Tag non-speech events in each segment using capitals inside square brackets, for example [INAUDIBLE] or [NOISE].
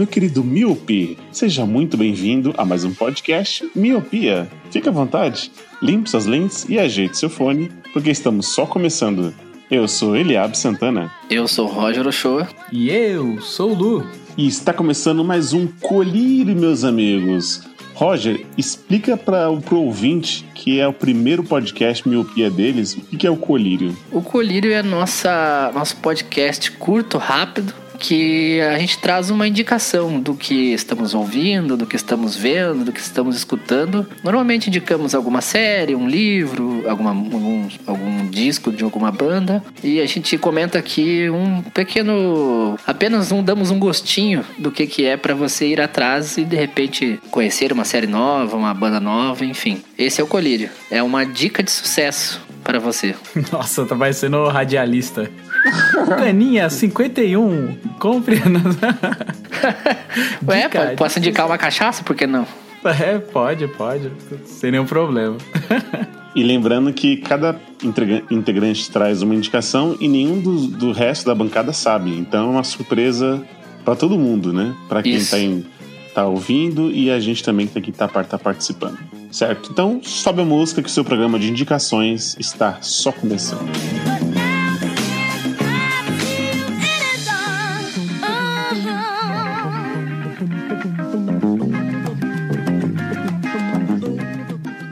meu querido Miope. Seja muito bem-vindo a mais um podcast Miopia. Fique à vontade, limpe suas lentes e ajeite seu fone, porque estamos só começando. Eu sou Eliab Santana Eu sou Roger Ochoa. E eu sou o Lu. e está começando mais um Colírio, meus amigos. Roger, explica para o pro ouvinte que é o primeiro podcast Miopia deles, o que que é o Colírio? O Colírio é nossa, nosso podcast curto, rápido, que a gente traz uma indicação do que estamos ouvindo, do que estamos vendo, do que estamos escutando. Normalmente indicamos alguma série, um livro, alguma, algum, algum disco de alguma banda. E a gente comenta aqui um pequeno. apenas um, damos um gostinho do que, que é para você ir atrás e de repente conhecer uma série nova, uma banda nova, enfim. Esse é o Colírio. É uma dica de sucesso para você. [LAUGHS] Nossa, tá parecendo radialista. [LAUGHS] Caninha 51, compre. [LAUGHS] Ué, Dica, posso indicar uma cachaça? Por que não? É, pode, pode. Sem nenhum problema. [LAUGHS] E lembrando que cada integra- integrante traz uma indicação e nenhum do, do resto da bancada sabe. Então é uma surpresa para todo mundo, né? Para quem Isso. tá, em- tá ouvindo e a gente também que tá aqui tá, tá participando. Certo? Então sobe a música que o seu programa de indicações está só começando.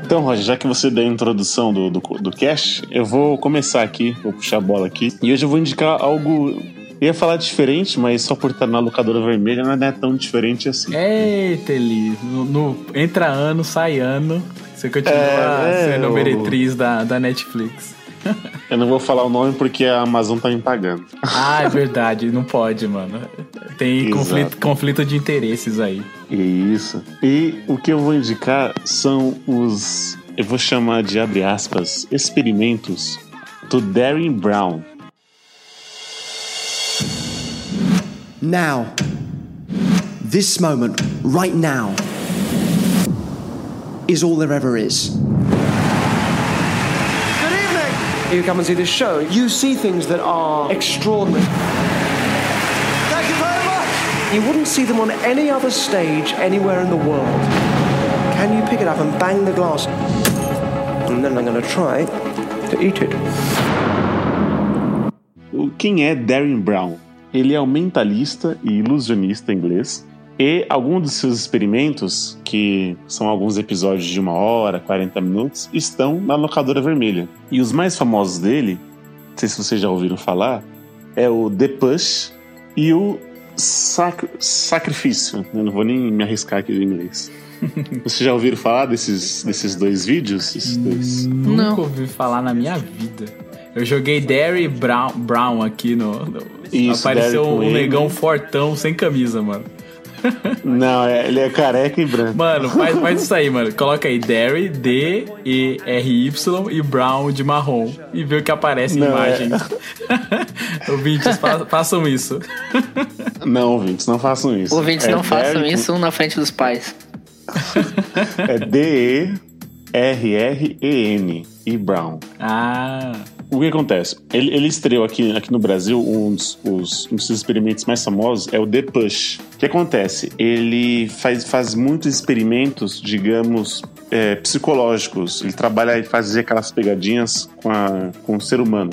Então, Roger, já que você deu a introdução do, do, do cast, eu vou começar aqui, vou puxar a bola aqui. E hoje eu vou indicar algo. Eu ia falar diferente, mas só por estar na locadora vermelha não é tão diferente assim. Eita, Eli. No, no- entra ano, sai ano. Você continua É, é, sendo o- meretriz da, da Netflix. [LAUGHS] Eu não vou falar o nome porque a Amazon tá me pagando. Ah, é verdade. Não pode, mano. Tem conflito, conflito de interesses aí. Isso. E o que eu vou indicar são os. Eu vou chamar de abre aspas, experimentos do Darren Brown. Now. This moment, right now, is all there ever is. You come and see this show. You see things that are extraordinary. Thank you very much. You wouldn't see them on any other stage anywhere in the world. Can you pick it up and bang the glass? And then I'm going to try to eat it. O- Quem é Darren Brown? Ele é um mentalista e ilusionista inglês. E alguns dos seus experimentos, que são alguns episódios de uma hora, 40 minutos, estão na locadora vermelha. E os mais famosos dele, não sei se vocês já ouviram falar, é o The Push e o Sac Sacrifício. Eu não vou nem me arriscar aqui em inglês. [LAUGHS] Vocês já ouviram falar desses, desses dois vídeos? Esses dois? Nunca Não. ouvi falar na minha vida. Eu joguei Derry Brown, Brown aqui no. no- Isso, apareceu Derry um M. negão fortão sem camisa, mano. [LAUGHS] Não, é- ele é careca e branco. Mano, [LAUGHS] faz, faz isso aí, mano. Coloca aí Derry, D-E-R-Y e Brown de marrom. E vê o que aparece em Não, é- imagens. [LAUGHS] Ouvintes, fa- façam isso. Não, ouvintes, não façam isso. Ouvintes, É não façam Derry com- isso na frente dos pais. É D-E-R-R-E-N e Brown. Ah, O que acontece? Ele, ele estreou aqui, aqui no Brasil, um dos, os, um dos experimentos mais famosos é o The Push. O que acontece? Ele faz, faz muitos experimentos, digamos, é, psicológicos. Ele trabalha e faz aquelas pegadinhas com, a, com o ser humano.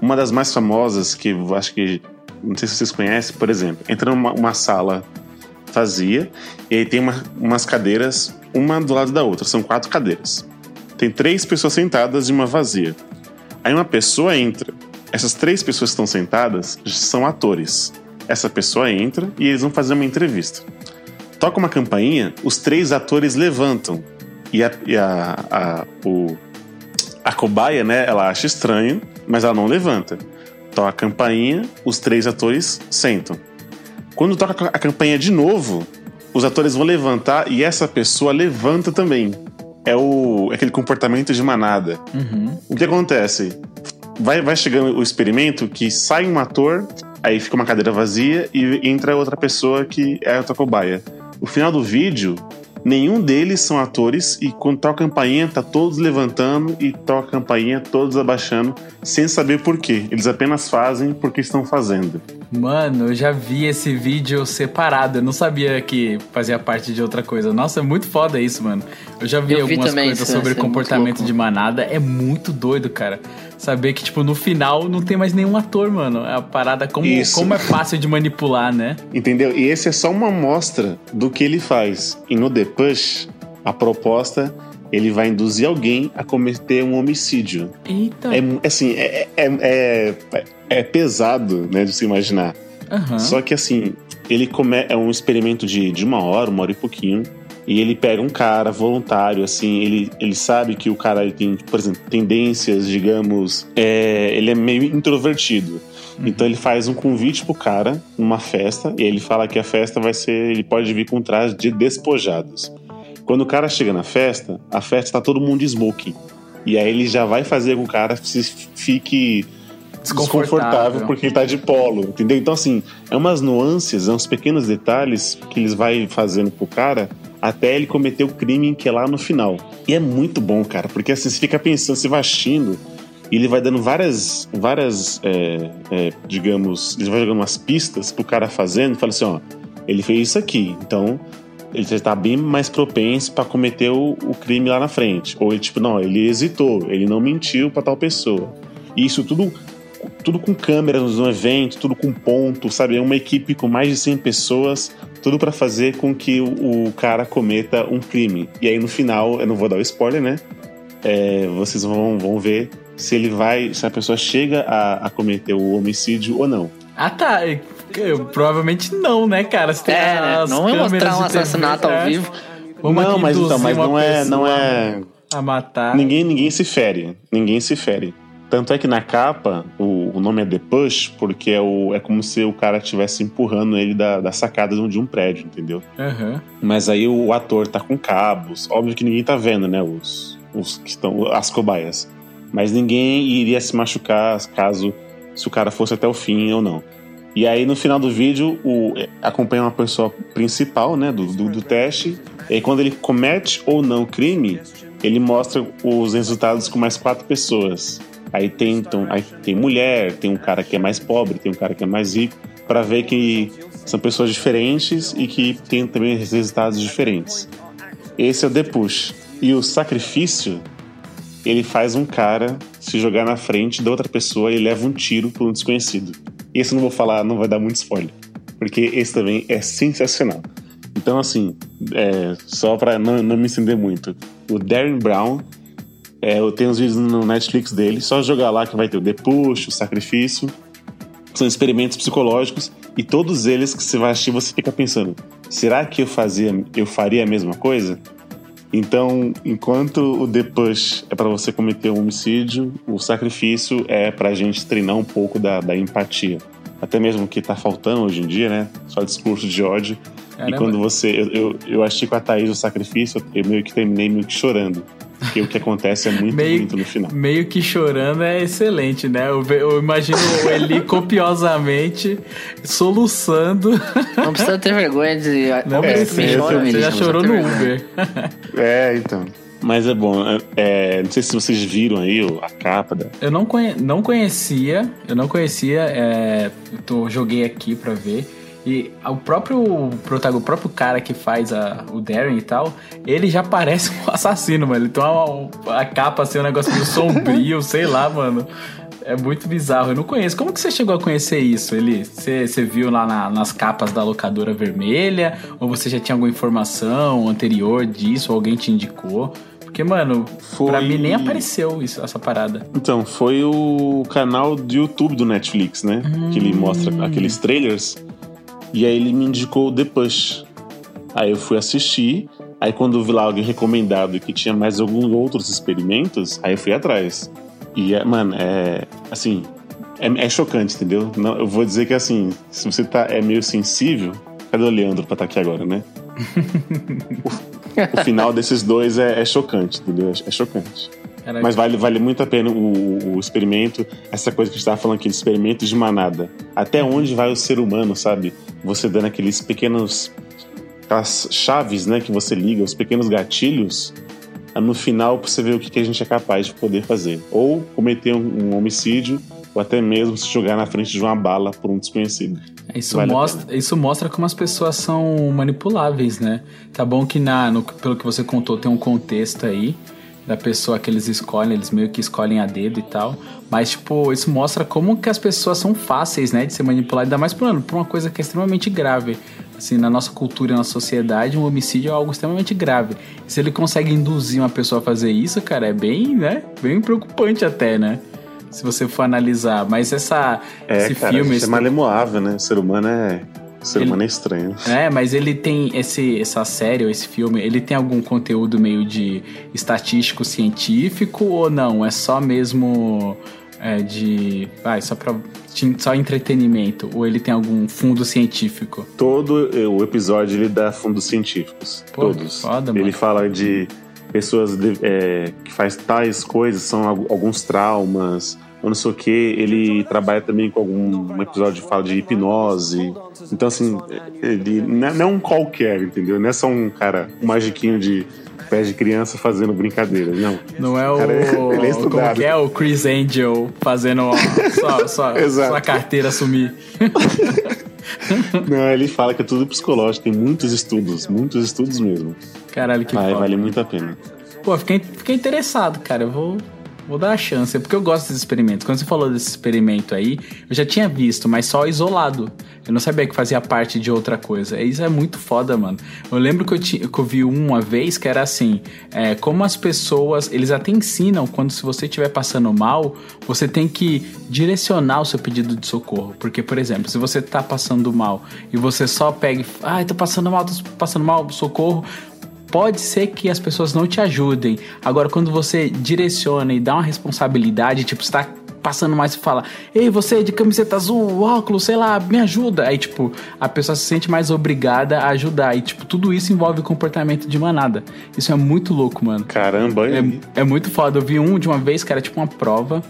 Uma das mais famosas, que eu acho que. Não sei se vocês conhecem, por exemplo, entra numa uma sala vazia e aí tem uma- umas cadeiras, uma do lado da outra. São quatro cadeiras. Tem três pessoas sentadas e uma vazia. Aí uma pessoa entra. Essas três pessoas que estão sentadas são atores. Essa pessoa entra e eles vão fazer uma entrevista. toca uma campainha, os três atores levantam. E a, e a, a, o, a cobaia, né, ela acha estranho, mas ela não levanta. Toca a campainha, os três atores sentam. Quando toca a campainha de novo, os atores vão levantar e essa pessoa levanta também. É o, aquele comportamento de manada. O que acontece? Vai, vai chegando o experimento que sai um ator, aí fica uma cadeira vazia e entra outra pessoa que é outra cobaia. O final do vídeo, nenhum deles são atores e quando toca a campainha, tá todos levantando e toca a campainha, todos abaixando, sem saber por quê. Eles apenas fazem porque estão fazendo. Mano, eu já vi esse vídeo separado. Eu não sabia que fazia parte de outra coisa. Nossa, é muito foda isso, mano. Eu já vi Eu vi algumas coisas isso, sobre é comportamento de manada. É muito doido, cara. Saber que, tipo, no final não tem mais nenhum ator, mano. É a parada como, Isso. como é fácil de manipular, né? Entendeu? E esse é só uma amostra do que ele faz. E no The Push, a proposta, ele vai induzir alguém a cometer um homicídio. Eita. É assim, é, é, é, é pesado, né, de se imaginar. Aham. Só que assim, ele come... é um experimento de, de uma hora, uma hora e pouquinho. E ele pega um cara voluntário, assim, ele, ele sabe que o cara ele tem, por exemplo, tendências, digamos, é, ele é meio introvertido. Então ele faz um convite pro cara numa festa, e ele fala que a festa vai ser. Ele pode vir com traje de despojados. Quando o cara chega na festa, a festa tá todo mundo de smoking. E aí ele já vai fazer com que o cara se fique Desconfortável. desconfortável porque ele tá de polo, entendeu? Então, assim, é umas nuances, é uns pequenos detalhes que eles vai fazendo pro cara até ele cometer o crime que é lá no final. E é muito bom, cara, porque assim, você fica pensando, você vai assistindo e ele vai dando várias, várias é, é, digamos, ele vai jogando umas pistas pro cara fazendo e fala assim, ó, ele fez isso aqui, então ele já tá bem mais propenso pra cometer o, o crime lá na frente. Ou ele, tipo, não, ele hesitou, ele não mentiu pra tal pessoa. E isso tudo tudo com câmeras no evento, tudo com ponto, sabe? É uma equipe com mais de 100 pessoas, tudo pra fazer com que o, o cara cometa um crime. E aí no final, eu não vou dar o spoiler, né? É, vocês vão, vão ver se ele vai, se a pessoa chega a, a cometer o homicídio ou não. Ah, tá. Eu- provavelmente não, né, cara? Se tem É, né? as Não vai câmeras mostrar um de TV, assassinato ao é. vivo. Vamos não, mas, então, mas não é, não é, A matar. Ninguém, ninguém se fere. Ninguém se fere. Tanto é que na capa o, o nome é The Push, porque é, o, é como se o cara estivesse empurrando ele da, da sacada de um- de um prédio, entendeu? Aham. Mas aí o ator tá com cabos. Óbvio que ninguém tá vendo, né? Os, os que estão. As cobaias. Mas ninguém iria se machucar caso se o cara fosse até o fim ou não. E aí no final do vídeo o, é, acompanha uma pessoa principal, né? Do, do, do teste. E quando ele comete ou não o crime, ele mostra os resultados com mais quatro pessoas. Aí tem, então, aí tem mulher, tem um cara que é mais pobre, tem um cara que é mais rico, para ver que são pessoas diferentes e que têm também resultados diferentes. Esse é o The Push. E o sacrifício, ele faz um cara se jogar na frente da outra pessoa e leva um tiro por um desconhecido. Esse não vou falar, não vai dar muito spoiler. Porque esse também é sensacional. Então, assim, é, só pra não, não me estender muito. O Darren Brown, é, eu tenho os vídeos no Netflix dele, só jogar lá que vai ter o Push, o Sacrifício. São experimentos psicológicos e todos eles que você vai assistir, você fica pensando: será que eu fazia, eu faria a mesma coisa? Então, enquanto o The Push é para você cometer um homicídio, o sacrifício é pra gente treinar um pouco da, da empatia. Até mesmo que tá faltando hoje em dia, né? Só discurso de ódio. Caramba. E quando você. Eu, eu, eu achei com a Thaís o sacrifício, eu meio que terminei meio que chorando. Porque o que acontece é muito Meio- bonito no final. Meio que chorando é excelente, né? Eu, eu imagino o Eli [LAUGHS] copiosamente soluçando. Não precisa ter vergonha de. Não É, precisa, sim, chora, eu- você já chorou no. Uber. [LAUGHS] É, então. Mas é bom. é- é, não sei se vocês viram aí a capa da. Eu não, conhe- não conhecia, eu não conhecia, é, eu tô- joguei aqui pra ver. E o próprio protagonista, o próprio cara que faz a- o Darren e tal, ele já parece [LAUGHS] um assassino, mano. Ele tem uma, a capa assim, um negócio meio sombrio, sei lá, mano. É muito bizarro, eu não conheço. Como que você chegou a conhecer isso, Eli? Você, você viu lá na- nas capas da locadora vermelha? Ou você já tinha alguma informação anterior disso? Ou alguém te indicou? Porque, mano, Foi- pra mim nem apareceu isso, essa parada. Então, foi o canal do YouTube do Netflix, né? Que ele mostra aqueles trailers. E aí ele me indicou The Push. Aí eu fui assistir, aí quando eu vi lá alguém recomendado que tinha mais alguns outros experimentos, aí eu fui atrás. E, é, mano, é. Assim. É, é chocante, entendeu? Não, eu vou dizer que, assim, se você tá, é meio sensível. Cadê o Leandro pra estar aqui agora, né? [LAUGHS] o, o final desses dois é, é chocante, entendeu? É, é chocante. Caraca. Mas vale, vale muito a pena o, o experimento, essa coisa que a gente tava falando aqui, de experimento de manada. Até onde vai o ser humano, sabe? Você dando aqueles pequenos. aquelas chaves, né, que você liga, os pequenos gatilhos. ah, No final, você ver o que, que a gente é capaz de poder fazer. Ou cometer um, um homicídio, ou até mesmo se jogar na frente de uma bala por um desconhecido. Isso, Vale mostra, isso mostra como as pessoas são manipuláveis, né? Tá bom que na, no- pelo que você contou tem um contexto aí da pessoa que eles escolhem, eles meio que escolhem a dedo e tal. Mas, tipo, isso mostra como que as pessoas são fáceis, né? De ser manipuladas, ainda mais por, por uma coisa que é extremamente grave. Assim, na nossa cultura e na sociedade, um homicídio é algo extremamente grave. E se ele consegue induzir uma pessoa a fazer isso, cara, é bem, né? Bem preocupante até, né? Se você for analisar. Mas essa, É, esse cara, filme. a gente esse é malemoável, né? O ser humano é. O ser Ele- humano é estranho. É, mas ele tem esse, essa série ou esse filme, ele tem algum conteúdo meio de estatístico científico ou não? É só mesmo é, de. Vai, só pra. Só entretenimento? Ou ele tem algum fundo científico? Todo o episódio ele dá fundos científicos. Pô, todos. foda, ele fala de pessoas de- eh, que faz tais coisas, são al- alguns traumas, ou não sei o que. Ele trabalha também com algum um episódio que fala de hipnose. Então, assim, ele não é- é um qualquer, entendeu? Não é só um cara, um magiquinho de pés de criança fazendo brincadeira, não. Não é o. Cara, [LAUGHS] ele é como que é o Chris Angel fazendo ó, só, só, Exato. sua carteira sumir? [LAUGHS] Não, ele fala que é tudo psicológico, tem muitos estudos, muitos estudos mesmo. Caralho, que foda. vale muito a pena. Pô, fiquei, fiquei interessado, cara. Eu vou, vou dar a chance, porque eu gosto desses experimentos. Quando você falou desse experimento aí, eu já tinha visto, mas só isolado. Eu não sabia que fazia parte de outra coisa. Isso é muito foda, mano. Eu lembro que eu, ti- que eu vi um uma vez que era assim: é, como as pessoas. Eles até ensinam quando se você estiver passando mal, você tem que direcionar o seu pedido de socorro. Porque, por exemplo, se você tá passando mal e você só pega. Ai, tô passando mal, tô passando mal, socorro pode ser que as pessoas não te ajudem. Agora, quando você direciona e dá uma responsabilidade, tipo, você tá passando mais e fala, ei, você de camiseta azul, óculos, sei lá, me ajuda. Aí, tipo, a pessoa se sente mais obrigada a ajudar. E, tipo, tudo isso envolve comportamento de manada. Isso é muito louco, mano. Caramba. É, é muito foda. Eu vi um de uma vez que era tipo uma prova.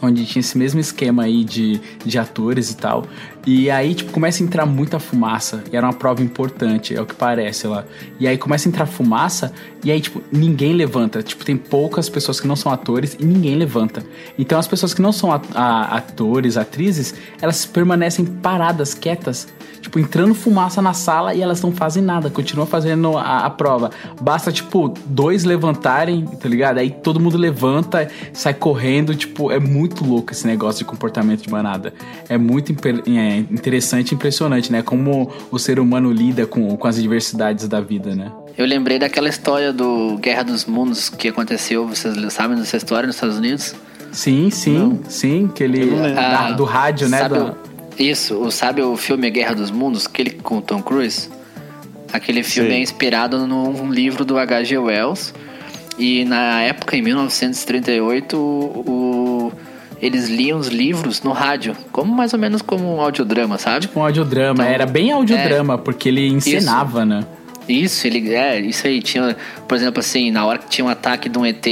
Onde tinha esse mesmo esquema aí de, de atores e tal. E aí, tipo, começa a entrar muita fumaça. E era uma prova importante, é o que parece lá. E aí começa a entrar fumaça. E aí, tipo, ninguém levanta. Tipo, tem poucas pessoas que não são atores e ninguém levanta. Então as pessoas que não são atores, atrizes, elas permanecem paradas, quietas. Tipo, entrando fumaça na sala e elas não fazem nada, continuam fazendo a, a prova. Basta, tipo, dois levantarem, tá ligado? Aí todo mundo levanta, sai correndo. Tipo, é muito louco esse negócio de comportamento de manada. É muito é, interessante e impressionante, né? Como o ser humano lida com, com as diversidades da vida, né? Eu lembrei daquela história do Guerra dos Mundos que aconteceu, vocês sabem dessa história nos Estados Unidos? Sim, sim, sim. Que ele. da- Ah, do rádio, né? sabe isso, o- sabe o filme Guerra dos Mundos, aquele com o Tom Cruise? Aquele filme Sei. é inspirado num livro do H.G. Wells. E na época, em 1938, o, o- eles liam os livros no rádio, como mais ou menos como um audiodrama, sabe? Um audiodrama. Então, Era bem audiodrama, porque ele encenava, né? Isso, ele é, isso aí tinha, por exemplo, assim, na hora que tinha um ataque de um ET,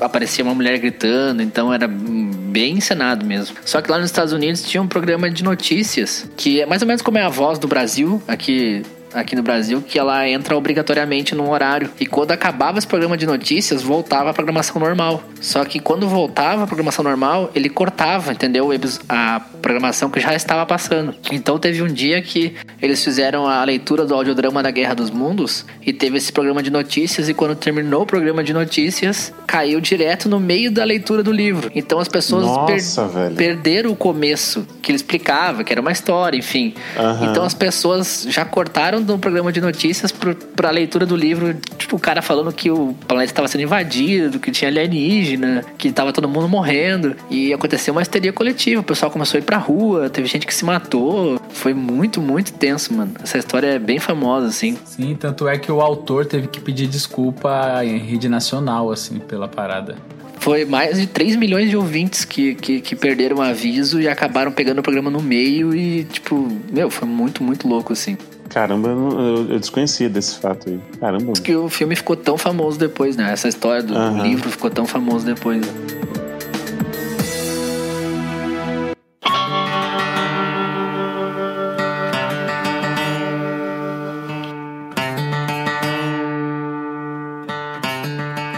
aparecia uma mulher gritando, então era bem encenado mesmo. Só que lá nos Estados Unidos tinha um programa de notícias, que é mais ou menos como é a voz do Brasil, aqui aqui no Brasil, que ela entra obrigatoriamente num horário. E quando acabava esse programa de notícias, voltava a programação normal. Só que quando voltava a programação normal, ele cortava, entendeu? A programação que já estava passando. Então teve um dia que eles fizeram a leitura do audiodrama da Guerra dos Mundos e teve esse programa de notícias e quando terminou o programa de notícias, caiu direto no meio da leitura do livro. Então as pessoas Nossa, velho. perderam o começo que ele explicava, que era uma história, enfim. Aham. Então as pessoas já cortaram do programa de notícias pro, pra leitura do livro tipo, o cara falando que o planeta estava sendo invadido, que tinha alienígena, que tava todo mundo morrendo. E aconteceu uma histeria coletiva. O pessoal começou a ir pra rua, teve gente que se matou. Foi muito, muito tenso, mano. Essa história é bem famosa, assim. Sim, tanto é que o autor teve que pedir desculpa em rede nacional, assim, pela parada. Foi mais de 3 milhões de ouvintes que, que, que perderam o aviso e acabaram pegando o programa no meio e, tipo, meu, foi muito, muito louco, assim. Caramba, eu, eu- desconhecia desse fato aí. Caramba. Que o filme ficou tão famoso depois, né? Essa história do Aham. livro ficou tão famoso depois.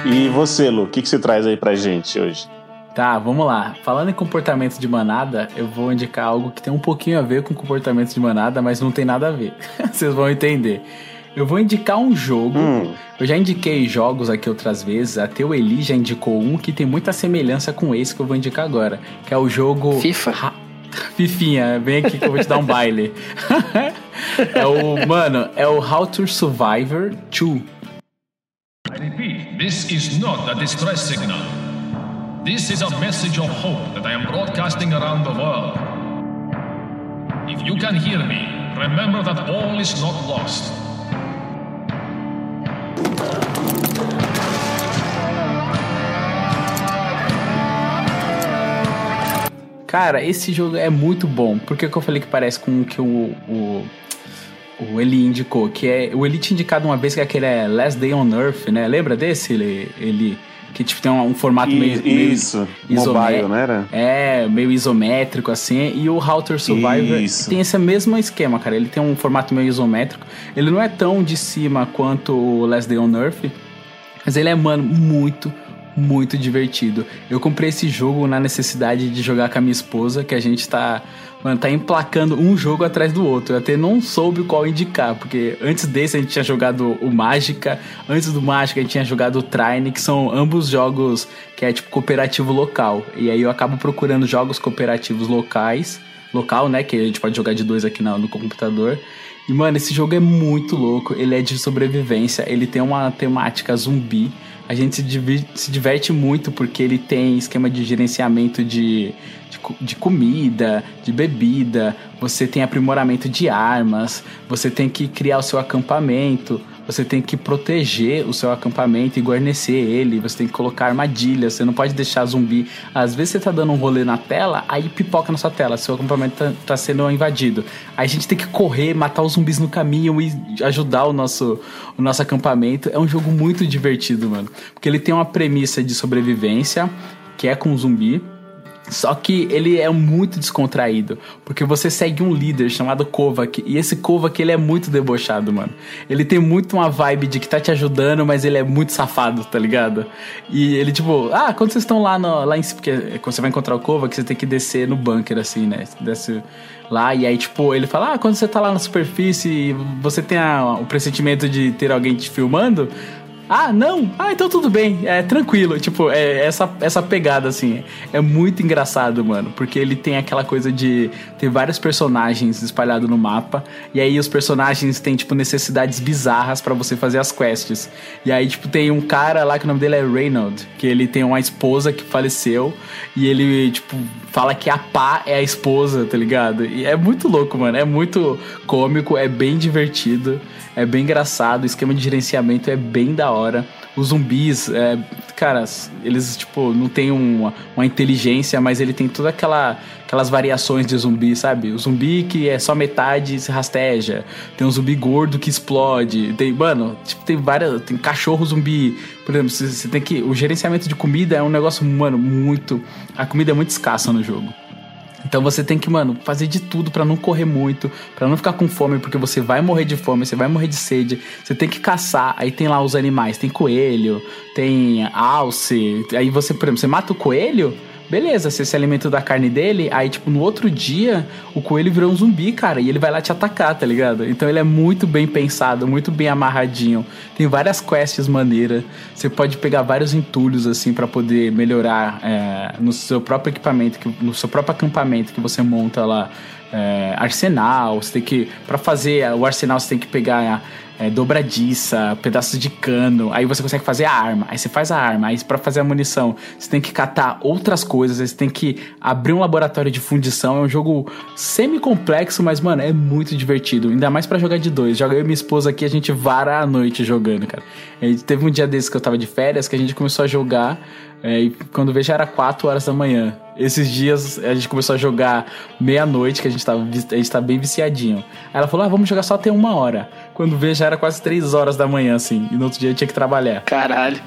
E você, Lu, o que, que você traz aí pra gente hoje? Tá, vamos lá. Falando em comportamento de manada, eu vou indicar algo que tem um pouquinho a ver com comportamento de manada, mas não tem nada a ver. [LAUGHS] Vocês vão entender. Eu vou indicar um jogo. Hum. Eu já indiquei jogos aqui outras vezes. Até o Eli já indicou um que tem muita semelhança com esse que eu vou indicar agora. Que é o jogo. FIFA. Ra- [LAUGHS] Fifinha, vem aqui que eu vou te dar um baile. [LAUGHS] é o. Mano, é o How to Survivor 2. I repeat, this is not a distress signal. This is a message of hope that I am broadcasting around the world. If you can hear me, remember that all is not lost. Cara, esse jogo é muito bom. Por que, que eu falei que parece com o que o, o, o Eli indicou? Que é. O Eli tinha indicado uma vez que aquele é Last Day on Earth, né? Lembra desse? Eli que tipo tem um, um formato I- meio, meio isso, mobile, não era? É, meio isométrico assim. E o to Survivor Isso. tem esse mesmo esquema, cara. Ele tem um formato meio isométrico. Ele não é tão de cima quanto o Last Day on Earth. Mas ele é, mano, muito, muito divertido. Eu comprei esse jogo na necessidade de jogar com a minha esposa, que a gente tá, mano, tá emplacando um jogo atrás do outro. Eu até não soube qual indicar, porque antes desse a gente tinha jogado o Mágica, antes do Mágica a gente tinha jogado o Trine, que são ambos jogos que é tipo cooperativo local. E aí eu acabo procurando jogos cooperativos locais, local, né, que a gente pode jogar de dois aqui na- no computador. E, mano, esse jogo é muito louco. Ele é de sobrevivência. Ele tem uma temática zumbi. A gente se, divi- se diverte muito porque ele tem esquema de gerenciamento de, de, de comida, de bebida. Você tem aprimoramento de armas. Você tem que criar o seu acampamento. Você tem que proteger o seu acampamento e guarnecer ele. Você tem que colocar armadilhas. Você não pode deixar zumbi. Às vezes você tá dando um rolê na tela, aí pipoca na sua tela. Seu acampamento tá, tá sendo invadido. Aí a gente tem que correr, matar os zumbis no caminho e ajudar o nosso, o nosso acampamento. É um jogo muito divertido, mano. Porque ele tem uma premissa de sobrevivência, que é com zumbi. Só que ele é muito descontraído, porque você segue um líder chamado Kovac, e esse Kovac ele é muito debochado, mano. Ele tem muito uma vibe de que tá te ajudando, mas ele é muito safado, tá ligado? E ele tipo, ah, quando vocês estão lá, no, lá em porque quando você vai encontrar o Kovac, você tem que descer no bunker, assim, né? Desce lá, e aí tipo, ele fala, ah, quando você tá lá na superfície e você tem a- o pressentimento de ter alguém te filmando, ah, não? Ah, então tudo bem. É tranquilo. Tipo, é essa, essa pegada, assim. É muito engraçado, mano. Porque ele tem aquela coisa de ter vários personagens espalhados no mapa. E aí os personagens têm, tipo, necessidades bizarras pra você fazer as quests. E aí, tipo, tem um cara lá que o nome dele é Reynold. Que ele tem uma esposa que faleceu. E ele, tipo, fala que a pá é a esposa, tá ligado? E é muito louco, mano. É muito cômico, é bem divertido. É bem engraçado, o esquema de gerenciamento é bem da hora. Os zumbis, é, cara, eles, tipo, não tem uma, uma inteligência, mas ele tem toda aquela aquelas variações de zumbi, sabe? O zumbi que é só metade se rasteja. Tem um zumbi gordo que explode. Tem, mano, tipo, tem várias. Tem cachorro zumbi. Por exemplo, você, você tem que. O gerenciamento de comida é um negócio, mano, muito. A comida é muito escassa no jogo. Então você tem que, mano, fazer de tudo pra não correr muito, pra não ficar com fome, porque você vai morrer de fome, você vai morrer de sede. Você tem que caçar, aí tem lá os animais, tem coelho, tem alce. Aí você, por exemplo, você mata o coelho, beleza, você se alimenta da carne dele, aí tipo no outro dia o coelho virou um zumbi, cara, e ele vai lá te atacar, tá ligado? Então ele é muito bem pensado, muito bem amarradinho. Tem várias quests maneiras. Você pode pegar vários entulhos assim pra poder melhorar é, no seu próprio equipamento, que- no seu próprio acampamento que você monta lá. é, arsenal, você tem que para fazer o arsenal você tem que pegar é, dobradiça, pedaços de cano. Aí você consegue fazer a arma. Aí você faz a arma. Aí pra fazer a munição, você tem que catar outras coisas. Aí você tem que abrir um laboratório de fundição. É um jogo semi-complexo, mas, mano, é muito divertido. Ainda mais para jogar de dois. Joga eu e minha esposa aqui, a gente vara a noite jogando, cara. E teve um dia desses que eu tava de férias que a gente começou a jogar. É, e quando veio já era 4 horas da manhã. Esses dias a gente começou a jogar meia-noite, que a gente, tava, a gente tá bem viciadinho. Aí ela falou: ah, vamos jogar só até uma hora. Quando veio já era quase 3 horas da manhã, assim. E no outro dia eu tinha que trabalhar. Caralho.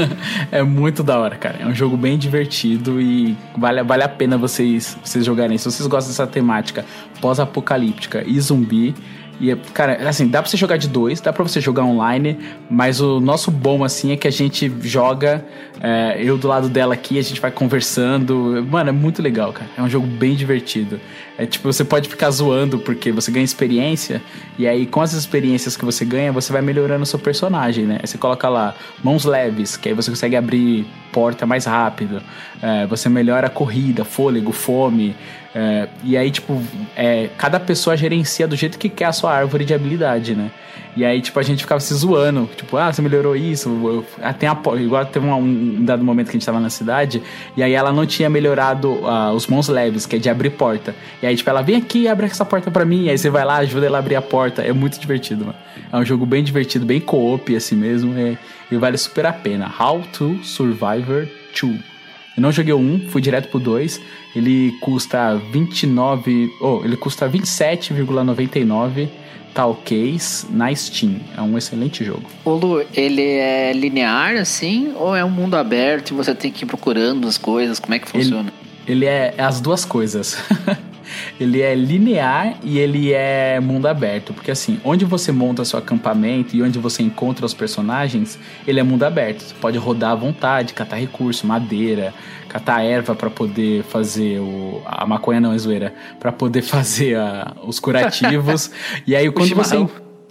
[LAUGHS] é muito da hora, cara. É um jogo bem divertido e vale, vale a pena vocês, vocês jogarem. Se vocês gostam dessa temática pós-apocalíptica e zumbi. E, cara, assim, dá pra você jogar de dois, dá pra você jogar online, mas o nosso bom, assim, é que a gente joga, é, eu do lado dela aqui, a gente vai conversando. Mano, é muito legal, cara. É um jogo bem divertido. É tipo, você pode ficar zoando porque você ganha experiência, e aí com as experiências que você ganha, você vai melhorando o seu personagem, né? Você coloca lá mãos leves, que aí você consegue abrir porta mais rápido. É, você melhora a corrida, fôlego, fome. É, e aí, tipo, é, cada pessoa gerencia do jeito que quer a sua árvore de habilidade, né? E aí, tipo, a gente ficava se zoando. Tipo, ah, você melhorou isso. Ah, tem a, igual teve um, um, dado momento que a gente tava na cidade. E aí ela não tinha melhorado uh, os mãos leves, que é de abrir porta. E aí, tipo, ela vem aqui e abre essa porta pra mim. E aí você vai lá, ajuda ela a abrir a porta. É muito divertido, mano. É um jogo bem divertido, bem co-op, assim mesmo. É, e vale super a pena. How to Survivor 2. Eu não joguei o 1, fui direto pro 2. Ele custa 29. Oh, ele custa 27,99 tal case na Steam. É um excelente jogo. O Lu, ele é linear assim ou é um mundo aberto e você tem que ir procurando as coisas? Como é que funciona? Ele, ele é as duas coisas. [LAUGHS] ele é linear e ele é mundo aberto, porque assim, onde você monta seu acampamento e onde você encontra os personagens, ele é mundo aberto. Você pode rodar à vontade, catar recurso, madeira, catar erva para poder fazer o a maconha não é zoeira, para poder [LAUGHS] fazer a, os curativos. [LAUGHS] e aí quando você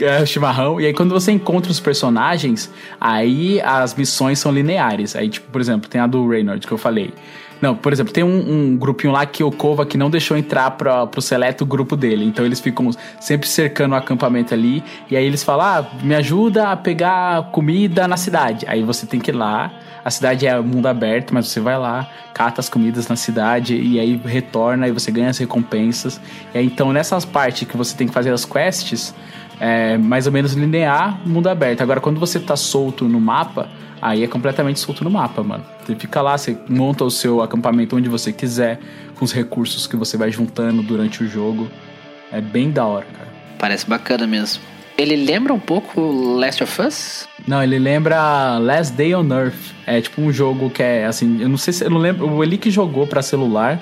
é, chimarrão. E aí, quando você encontra os personagens, aí as missões são lineares. Aí, tipo, por exemplo, tem a do Reynolds que eu falei. Não, por exemplo, tem um, um grupinho lá que o Kova que não deixou entrar pra, pro seleto grupo dele. Então eles ficam sempre cercando o acampamento ali. E aí eles falam: ah, me ajuda a pegar comida na cidade. Aí você tem que ir lá. A cidade é mundo aberto, mas você vai lá, cata as comidas na cidade e aí retorna e você ganha as recompensas. E aí, então nessas partes que você tem que fazer as quests, é mais ou menos linear, mundo aberto. Agora, quando você tá solto no mapa, aí é completamente solto no mapa, mano. Você fica lá, você monta o seu acampamento onde você quiser, com os recursos que você vai juntando durante o jogo. É bem da hora, cara. Parece bacana mesmo. Ele lembra um pouco Last of Us? Não, ele lembra Last Day on Earth. É tipo um jogo que é assim, eu não sei se eu não lembro, o Eli que jogou para celular,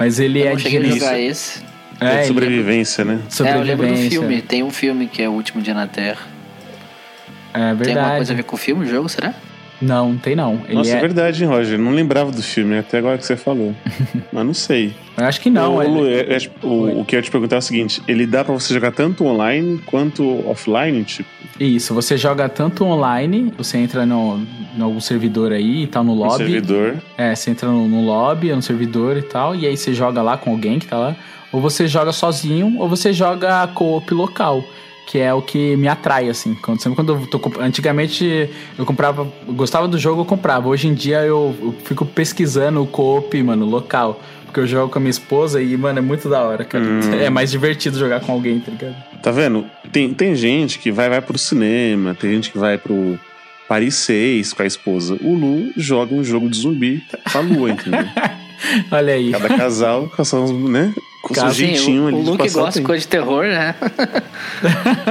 mas ele eu é não cheguei a jogar esse. É, de sobrevivência, né? É, eu lembro do filme. Tem um filme que é O Último Dia na Terra. É verdade. Tem alguma coisa a ver com o filme, o jogo, será? Não, tem não. Ele Nossa, é... é verdade, hein, Roger? Não lembrava do filme, até agora que você falou. [LAUGHS] Mas não sei. Eu acho que não. O, ele... É, é, o, o, que eu ia te perguntar é o seguinte: ele dá pra você jogar tanto online quanto offline? Tipo? Isso, você joga tanto online, você entra no, em algum servidor aí e tá no lobby. No servidor. É, você entra no, no lobby, no servidor e tal, e aí você joga lá com alguém que tá lá. Ou você joga sozinho, ou você joga co-op local que é o que me atrai, assim. Quando, sempre quando eu tô. Antigamente eu comprava. Eu gostava do jogo, eu comprava. Hoje em dia eu, eu fico pesquisando o co-op, mano, local. Porque eu jogo com a minha esposa e, mano, é muito da hora, cara. Hum. [LAUGHS] É mais divertido jogar com alguém, tá ligado? Tá vendo? Tem, tem gente que vai, vai pro cinema, tem gente que vai pro Paris 6 com a esposa. O Lu joga um jogo de zumbi com a lua, entendeu? [LAUGHS] Olha aí. Cada casal com seus, né? Com seu jeitinho o, ali. O Luke gosta de coisa de terror, né?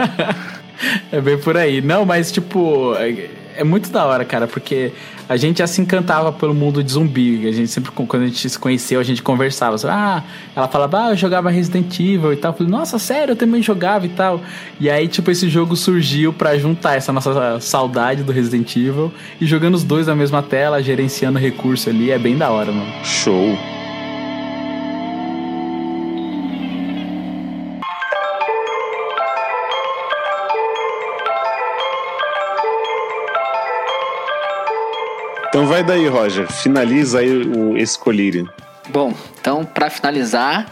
[LAUGHS] é bem por aí. Não, mas tipo, é, é, muito da hora, cara, porque a gente já se encantava pelo mundo de zumbi. A gente sempre, quando a gente se conheceu, a gente conversava. ah, ela falava, ah, eu jogava Resident Evil e tal. Eu falei, nossa, sério, eu também jogava e tal. E aí, tipo, esse jogo surgiu para juntar essa nossa saudade do Resident Evil e jogando os dois na mesma tela, gerenciando recurso ali. É bem da hora, mano. Show. Então vai daí, Roger. Finaliza aí o, esse colírio. Bom, então para finalizar,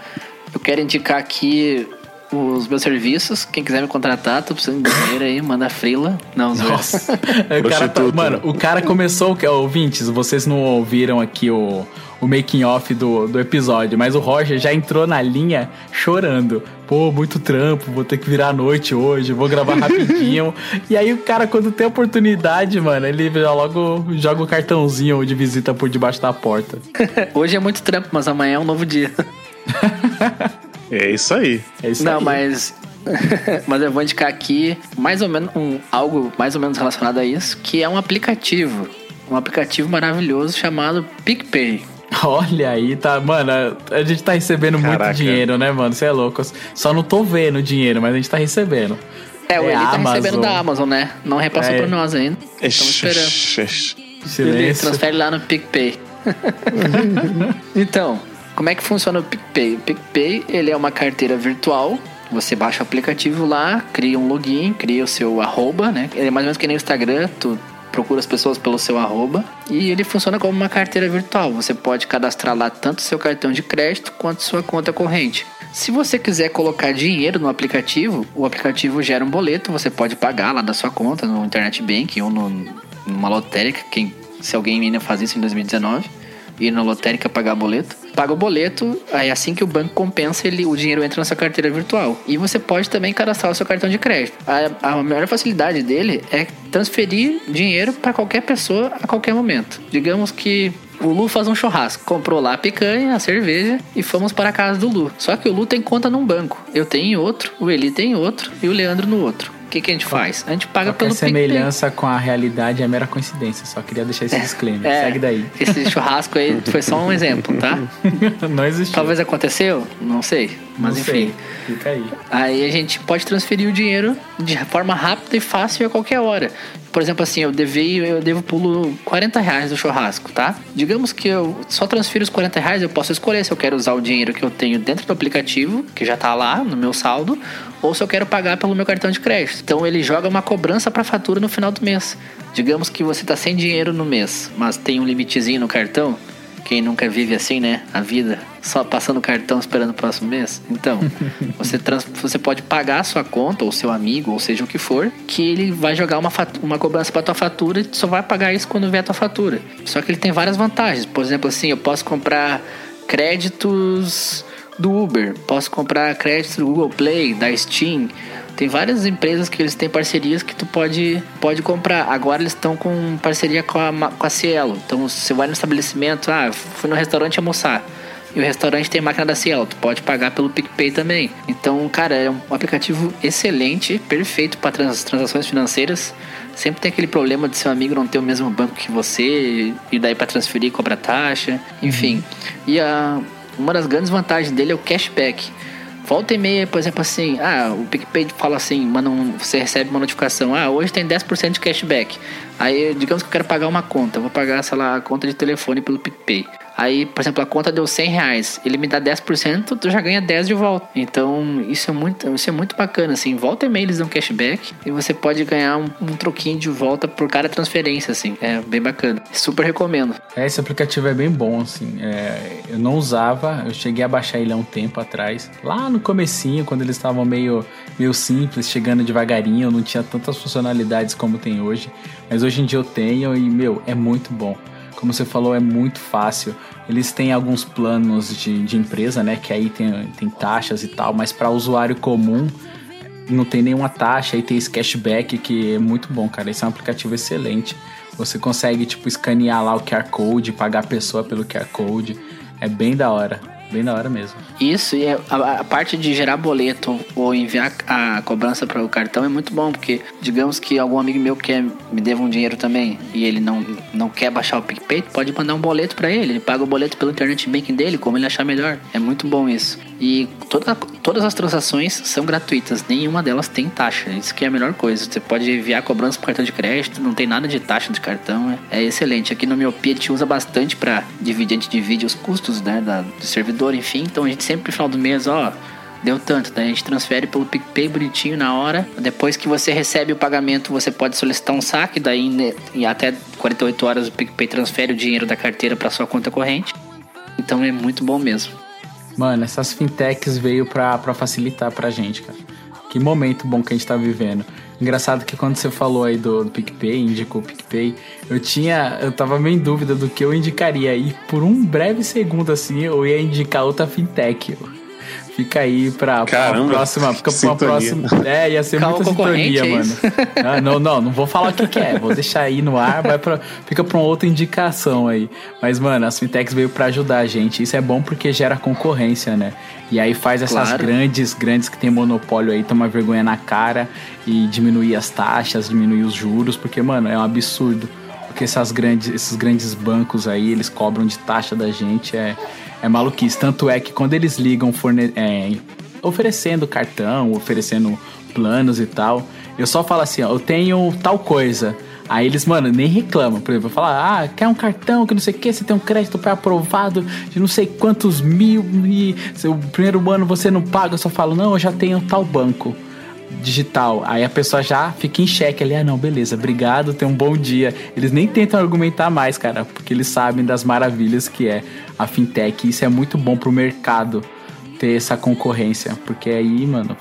eu quero indicar aqui os meus serviços. Quem quiser me contratar, tô precisando de dinheiro aí, manda frila. Não. Nossa. [LAUGHS] O cara tá- mano, o cara começou, que- ouvintes, vocês não ouviram aqui o, o making off do, do episódio, mas o Roger já entrou na linha chorando. Pô, muito trampo, vou ter que virar à noite hoje, vou gravar [LAUGHS] rapidinho. e aí o cara, quando tem oportunidade, mano, ele já logo joga o cartãozinho de visita por debaixo da porta. Hoje é muito trampo, mas amanhã é um novo dia. [LAUGHS] É isso aí. É isso Não, aí. mas. [LAUGHS] mas eu vou indicar aqui mais ou menos um, algo mais ou menos relacionado a isso, que é um aplicativo. Um aplicativo maravilhoso chamado PicPay. Olha aí, tá. Mano, a gente tá recebendo Caraca. muito dinheiro, né, mano? Você é louco. Só não tô vendo o dinheiro, mas a gente tá recebendo. É, o É Eli tá Amazon. recebendo da Amazon, né? Não repassou É. pra nós ainda. Estamos esperando. Ele Silêncio. transfere lá no PicPay. [LAUGHS] então, como é que funciona o PicPay? O PicPay, ele é uma carteira virtual. Você baixa o aplicativo lá, cria um login, cria o seu arroba, né? Ele é mais ou menos que nem o Instagram, tu procura as pessoas pelo seu arroba. E ele funciona como uma carteira virtual. Você pode cadastrar lá tanto seu cartão de crédito quanto sua conta corrente. Se você quiser colocar dinheiro no aplicativo, o aplicativo gera um boleto, você pode pagar lá da sua conta no Internet Bank ou no, numa lotérica, quem, se alguém ainda faz isso em 2019, ir na lotérica pagar boleto. Paga o boleto, aí assim que o banco compensa, ele, o dinheiro entra na sua carteira virtual. E você pode também cadastrar o seu cartão de crédito. A, a maior facilidade dele é transferir dinheiro para qualquer pessoa a qualquer momento. Digamos que o Lu faz um churrasco, comprou lá a picanha, a cerveja e fomos para a casa do Lu. Só que o Lu tem conta num banco. Eu tenho em outro, o Eli tem em outro e o Leandro no outro. O que, que a gente faz? A gente paga Qualquer pelo PicPay. semelhança com a realidade é mera coincidência. Só queria deixar esse disclaimer. É, Segue daí. Esse churrasco aí foi só um exemplo, tá? [LAUGHS] Não existiu. Talvez aconteceu, não sei. Mas Não enfim. sei. Fica aí. Aí a gente pode transferir o dinheiro de forma rápida e fácil a qualquer hora. Por exemplo, assim, eu devei, eu devo pulo 40 reais do churrasco, tá? Digamos que eu só transfiro os 40 reais, eu posso escolher se eu quero usar o dinheiro que eu tenho dentro do aplicativo, que já tá lá no meu saldo, ou se eu quero pagar pelo meu cartão de crédito. Então ele joga uma cobrança para fatura no final do mês. Digamos que você tá sem dinheiro no mês, mas tem um limitezinho no cartão. Quem nunca vive assim, né? A vida, só passando cartão esperando o próximo mês. Então, [LAUGHS] você, trans, você pode pagar a sua conta, ou seu amigo, ou seja o que for, que ele vai jogar uma, uma cobrança para tua fatura e só vai pagar isso quando vier a tua fatura. Só que ele tem várias vantagens. Por exemplo, assim, eu posso comprar créditos do Uber, posso comprar créditos do Google Play, da Steam. Tem várias empresas que eles têm parcerias que tu pode, pode comprar. Agora eles estão com parceria com a, com a Cielo. Então você vai no estabelecimento, ah, fui no restaurante almoçar. E o restaurante tem máquina da Cielo, tu pode pagar pelo PicPay também. Então, cara, é um aplicativo excelente, perfeito para trans, transações financeiras. Sempre tem aquele problema de seu amigo não ter o mesmo banco que você, e daí para transferir cobra taxa, enfim. E a, uma das grandes vantagens dele é o cashback. Volta e meia, por exemplo, assim, ah, o PicPay fala assim, manda um- você recebe uma notificação, ah, hoje tem 10% de cashback. Aí, digamos que eu quero pagar uma conta, vou pagar, sei lá, a conta de telefone pelo PicPay. Aí, por exemplo, a conta deu 100 reais, ele me dá 10%, tu já ganha 10 de volta. Então, isso é muito, isso é muito bacana, assim, volta e meia eles dão cashback e você pode ganhar um, um troquinho de volta por cada transferência, assim, é bem bacana. Super recomendo. É, esse aplicativo é bem bom, assim. É, eu não usava, eu cheguei a baixar ele há um tempo atrás. Lá no comecinho, quando eles estavam meio, meio simples, chegando devagarinho, não tinha tantas funcionalidades como tem hoje. Mas hoje em dia eu tenho e, meu, é muito bom. Como você falou, é muito fácil. Eles têm alguns planos de, de empresa, né? Que aí tem, tem taxas e tal, mas para usuário comum não tem nenhuma taxa e tem esse cashback que é muito bom, cara. Esse é um aplicativo excelente. Você consegue, tipo, escanear lá o QR Code, pagar a pessoa pelo QR Code. É bem da hora. Bem da hora mesmo. Isso, e a, a parte de gerar boleto ou enviar a cobrança para o cartão é muito bom, porque digamos que algum amigo meu quer me deva um dinheiro também e ele não, não quer baixar o PicPay, pode mandar um boleto para ele. Ele paga o boleto pelo internet banking dele, como ele achar melhor. É muito bom isso. E toda, todas as transações são gratuitas, nenhuma delas tem taxa. Isso que é a melhor coisa. Você pode enviar cobrança para cartão de crédito, não tem nada de taxa de cartão. É, é excelente. Aqui no Miopia a gente usa bastante para dividir, a gente divide os custos né, da, do servidor, enfim. Então a gente sempre no final do mês, ó, deu tanto, daí a gente transfere pelo PicPay bonitinho na hora. Depois que você recebe o pagamento, você pode solicitar um saque, daí né, em até 48 horas o PicPay transfere o dinheiro da carteira para sua conta corrente. Então é muito bom mesmo. Mano, essas fintechs veio pra, pra facilitar pra gente, cara. Que momento bom que a gente tá vivendo. Engraçado que quando você falou aí do, do PicPay, indicou o PicPay, eu tinha. Eu tava meio em dúvida do que eu indicaria. E por um breve segundo assim, eu ia indicar outra fintech. Fica aí pra, pra Caramba, próxima. Fica pra próxima. É, ia ser Calma, muita sintonia, é mano. Ah, não, não, não vou falar o que, que é. Vou deixar aí no ar, vai pra, fica pra uma outra indicação aí. Mas, mano, as fintechs veio pra ajudar a gente. Isso é bom porque gera concorrência, né? E aí faz essas Claro. grandes, grandes que tem monopólio aí tomar vergonha na cara e diminuir as taxas, diminuir os juros, porque, mano, é um absurdo. Porque essas grandes, esses grandes bancos aí, eles cobram de taxa da gente, é, é maluquice. Tanto é que quando eles ligam forne é, oferecendo cartão, oferecendo planos e tal, eu só falo assim, ó, eu tenho tal coisa. Aí eles, mano, nem reclamam. Por exemplo, falar, ah, quer um cartão que não sei o que, você tem um crédito pré-aprovado de não sei quantos mil e o primeiro ano você não paga. Eu só falo, não, eu já tenho tal banco digital. Aí a pessoa já fica em xeque ali, ah, não, beleza, obrigado, tenha um bom dia. Eles nem tentam argumentar mais, cara, porque eles sabem das maravilhas que é a fintech. Isso é muito bom pro mercado ter essa concorrência, porque aí, mano,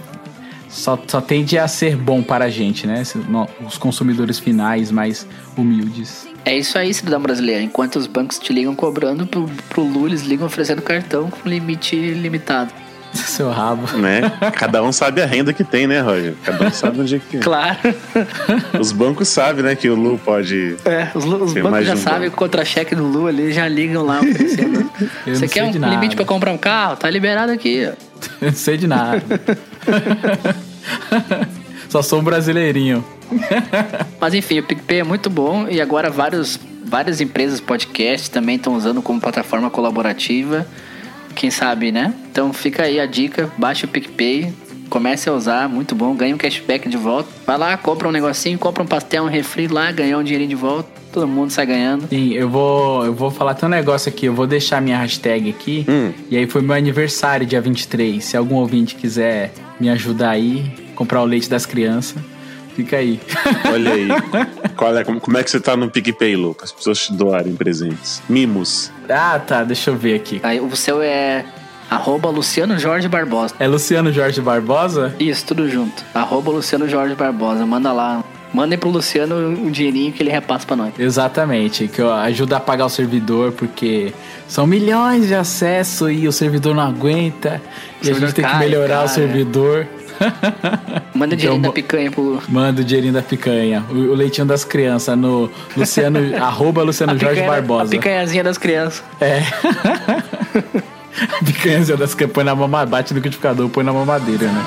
só, só tende a ser bom para a gente, né? Os consumidores finais mais humildes. É isso aí, cidadão brasileiro. Enquanto os bancos te ligam cobrando, pro, pro Lu eles ligam oferecendo cartão com limite limitado. [LAUGHS] Seu rabo. Né? Cada um sabe a renda que tem, né, Roger? Cada um sabe onde é que. Claro. [LAUGHS] Os bancos sabem, né, que o Lu pode. É, os, os bancos já um sabem que o contra-cheque do Lu ali já ligam lá oferecendo. Você [LAUGHS] não quer sei um nada. limite pra comprar um carro? Tá liberado aqui. ó. Eu não sei de nada. Só sou um brasileirinho. Mas enfim, o PicPay é muito bom e agora vários, várias empresas podcast também estão usando como plataforma colaborativa. Quem sabe, né? Então fica aí a dica, baixa o PicPay, comece a usar, muito bom, ganha um cashback de volta. Vai lá, compra um negocinho, compra um pastel, um refri lá, ganha um dinheirinho de volta, todo mundo sai ganhando. Sim, eu vou, eu vou falar até um negócio aqui. Eu vou deixar minha hashtag aqui. E aí foi meu aniversário, dia 23. Se algum ouvinte quiser me ajudar aí, comprar o leite das crianças, fica aí. [LAUGHS] Olha aí. Qual é, como, como é que você tá no PicPay, Lu? Para as pessoas te doarem presentes. Mimos. ah, tá. Deixa eu ver aqui. Aí o seu é arroba Luciano Jorge Barbosa. É Luciano Jorge Barbosa? Isso, tudo junto. Arroba Luciano Jorge Barbosa. Manda lá. Mandem pro Luciano o dinheirinho que ele repassa pra nós. Exatamente, que ó, ajuda a pagar o servidor, porque são milhões de acesso e o servidor não aguenta. E a gente tem que cai, melhorar o servidor. Manda Então, dinheirinho da mo- picanha pro. Manda o dinheirinho da picanha, o, o leitinho das crianças no Luciano, [LAUGHS] arroba Luciano a Jorge picanha- Barbosa. A picanhazinha das crianças. É. Picanhazinha das crianças, põe na mamadeira, bate no liquidificador, põe na mamadeira, né?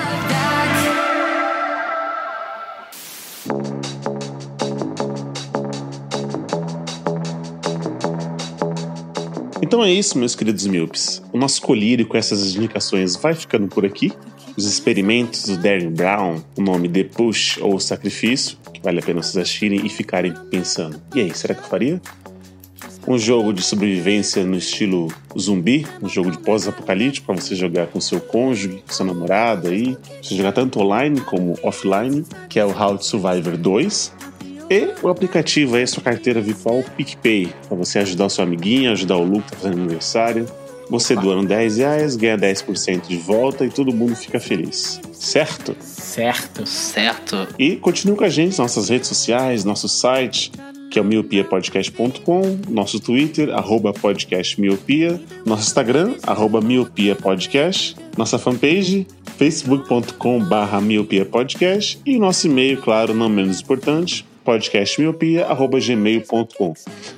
Então é isso, meus queridos míopes. O nosso colírio com essas indicações vai ficando por aqui. Os experimentos do Darren Brown, o nome The Push ou Sacrifício, que vale a pena vocês assistirem e ficarem pensando: e aí, será que eu faria? Um jogo de sobrevivência no estilo zumbi, um jogo de pós-apocalíptico para você jogar com seu cônjuge, com seu namorado aí. Você jogar tanto online como offline, que é o How to Survivor 2. E o aplicativo aí, sua carteira virtual PicPay, para você ajudar o seu amiguinho, ajudar o Lu que tá fazendo aniversário. Você doando 10 reais, ganha 10% de volta e todo mundo fica feliz. Certo? Certo. Certo. E continue com a gente nas nossas redes sociais, nosso site, que é o miopiapodcast.com, nosso Twitter, arroba podcastmiopia, nosso Instagram, arroba miopiapodcast, nossa fanpage, facebook.com barra miopiapodcast e nosso e-mail, claro, não menos importante, podcastmiopia.gmail.com.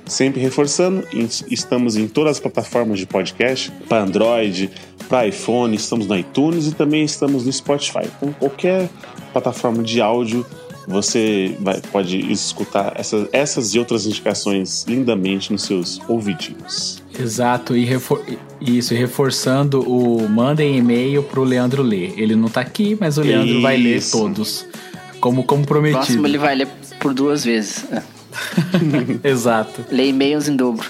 Sempre reforçando, estamos em todas as plataformas de podcast, para Android, para iPhone, estamos no iTunes e também estamos no Spotify. Então, qualquer plataforma de áudio, você vai- pode escutar essas, essas e outras indicações lindamente nos seus ouvidinhos. Exato, e refor isso, e reforçando o mandem e-mail pro Leandro ler. Ele não tá aqui, mas o Leandro vai ler Isso. todos. Como, como Próximo prometido. ele vai ler por duas vezes. [LAUGHS] Exato. Lê e-mails em dobro.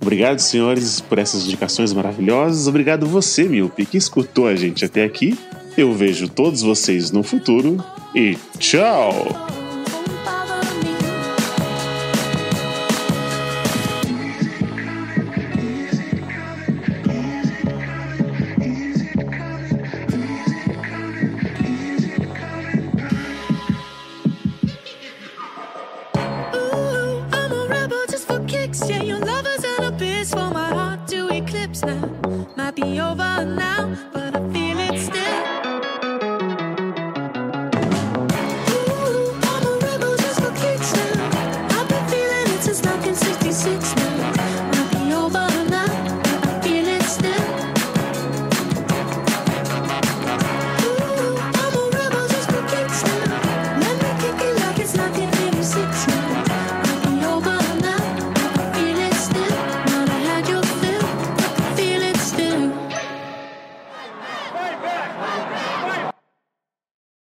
Obrigado, senhores, por essas indicações maravilhosas. Obrigado você, Miope, que escutou a gente até aqui. Eu vejo todos vocês no futuro e tchau!